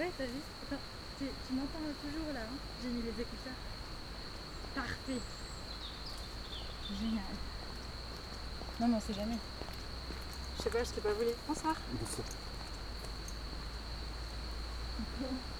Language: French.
Ouais, t'as vu Attends, tu, m'entends toujours là, hein J'ai mis les écouteurs. Parfait. Génial. Non, mais on sait jamais. Je sais pas, je t'ai pas voulu. Bonsoir. Bonsoir.